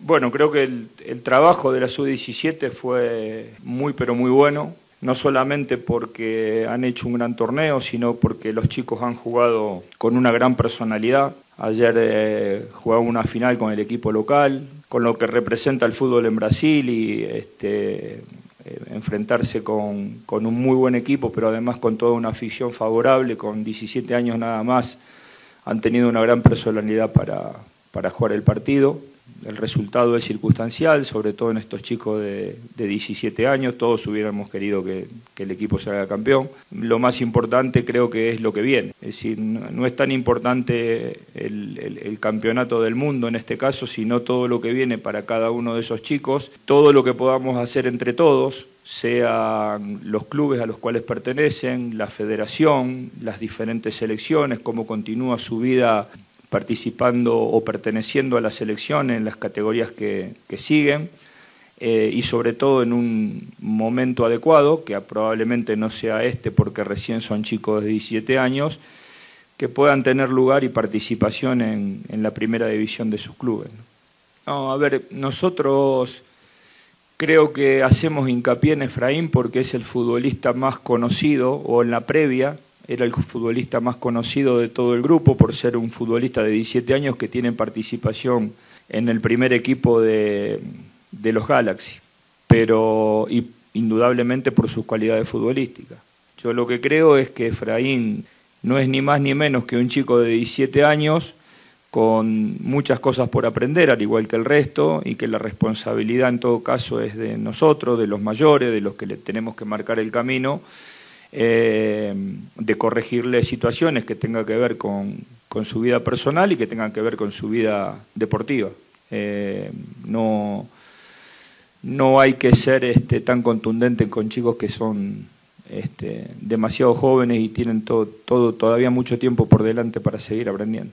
Bueno, creo que el, trabajo de la sub-17 fue muy pero muy bueno, no solamente porque han hecho un gran torneo, sino porque los chicos han jugado con una gran personalidad. Ayer eh, una final con el equipo local, con lo que representa el fútbol en Brasil y este, eh, enfrentarse con, un muy buen equipo, pero además con toda una afición favorable, con 17 años nada más, han tenido una gran personalidad para jugar el partido. El resultado es circunstancial, sobre todo en estos chicos de, de 17 años. Todos hubiéramos querido que, el equipo salga campeón. Lo más importante creo que es lo que viene. Es decir, no, es tan importante el, el- el campeonato del mundo en este caso, sino todo lo que viene para cada uno de esos chicos. Todo lo que podamos hacer entre todos, sean los clubes a los cuales pertenecen, la federación, las diferentes selecciones, cómo continúa su vida participando o perteneciendo a la selección en las categorías que, que siguen eh, y sobre todo en un momento adecuado, que probablemente no sea este porque recién son chicos de 17 años, que puedan tener lugar y participación en, en la primera división de sus clubes. a ver, nosotros creo que hacemos hincapié en Efraín porque es el futbolista más conocido, o en la previa, era el futbolista más conocido de todo el grupo por ser un futbolista de 17 años que tiene participación en el primer equipo de, de los Galaxy, pero y, indudablemente por sus cualidades futbolísticas. Yo lo que creo es que Efraín no es ni más ni menos que un chico de 17 años con muchas cosas por aprender, al igual que el resto, y que la responsabilidad en todo caso es de nosotros, de los mayores, de los que le tenemos que marcar el camino, eh, de corregirle situaciones que tengan que ver con, con su vida personal y que tengan que ver con su vida deportiva. Eh, no, no hay que ser este, tan contundente con chicos que son este, demasiado jóvenes y tienen todo, todo, todavía mucho tiempo por delante para seguir aprendiendo.